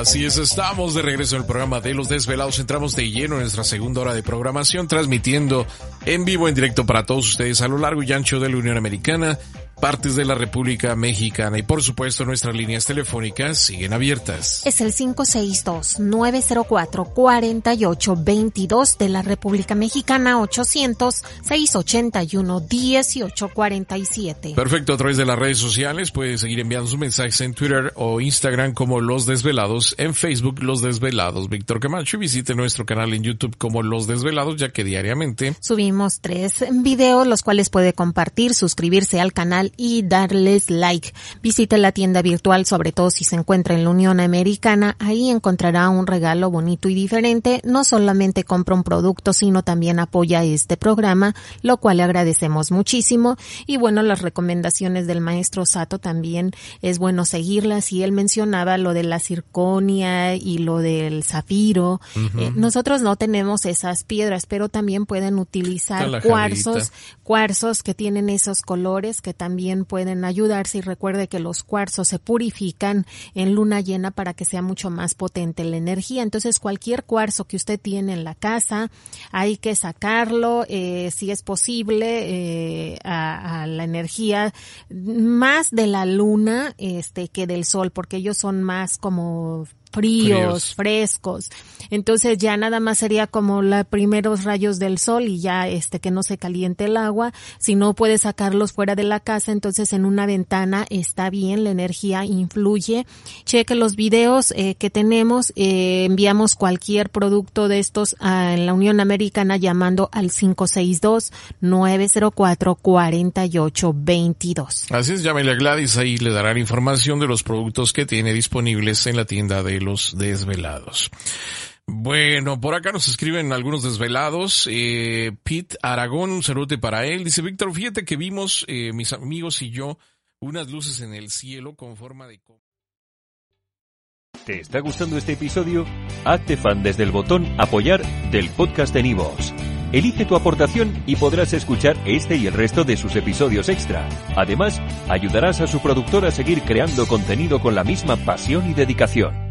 Así es, estamos de regreso en el programa de Los Desvelados. Entramos de lleno en nuestra segunda hora de programación, transmitiendo en vivo, en directo para todos ustedes a lo largo y ancho de la Unión Americana, partes de la República Mexicana y por supuesto nuestras líneas telefónicas siguen abiertas. Es el 562-904-4822 de la República Mexicana, 800-681-1847. Perfecto, a través de las redes sociales puede seguir enviando sus mensajes en Twitter o Instagram como Los Desvelados, en Facebook Los Desvelados, Víctor Camacho y visite nuestro canal en YouTube como Los Desvelados ya que diariamente Subimos tres videos, los cuales puede compartir, suscribirse al canal y darles like. Visite la tienda virtual, sobre todo si se encuentra en la Unión Americana. Ahí encontrará un regalo bonito y diferente. No solamente compra un producto, sino también apoya este programa, lo cual le agradecemos muchísimo. Y bueno, las recomendaciones del maestro Sato también es bueno seguirlas. Y él mencionaba lo de la circonia y lo del zafiro. Eh, nosotros no tenemos esas piedras, pero también pueden utilizar cuarzos, cuarzos que tienen esos colores que también pueden ayudarse y recuerde que los cuarzos se purifican en luna llena para que sea mucho más potente la energía. Entonces cualquier cuarzo que usted tiene en la casa hay que sacarlo eh, si es posible eh, a, a la energía más de la luna este que del sol porque ellos son más como fríos, Fríos. frescos. Entonces ya nada más sería como los primeros rayos del sol y ya este que no se caliente el agua. Si no puede sacarlos fuera de la casa, entonces en una ventana está bien, la energía influye. Cheque los videos eh, que tenemos, eh, enviamos cualquier producto de estos a la Unión Americana llamando al 562-904-4822. Así es, llámele a Gladys, ahí le darán información de los productos que tiene disponibles en la tienda de los desvelados. Bueno, por acá nos escriben algunos desvelados. Eh, Pete Aragón, un saludo para él. Dice, Víctor, fíjate que vimos, eh, mis amigos y yo, unas luces en el cielo con forma de... ¿Te está gustando este episodio? Hazte fan desde el botón Apoyar del podcast de Nivos. Elige tu aportación y podrás escuchar este y el resto de sus episodios extra. Además, ayudarás a su productor a seguir creando contenido con la misma pasión y dedicación.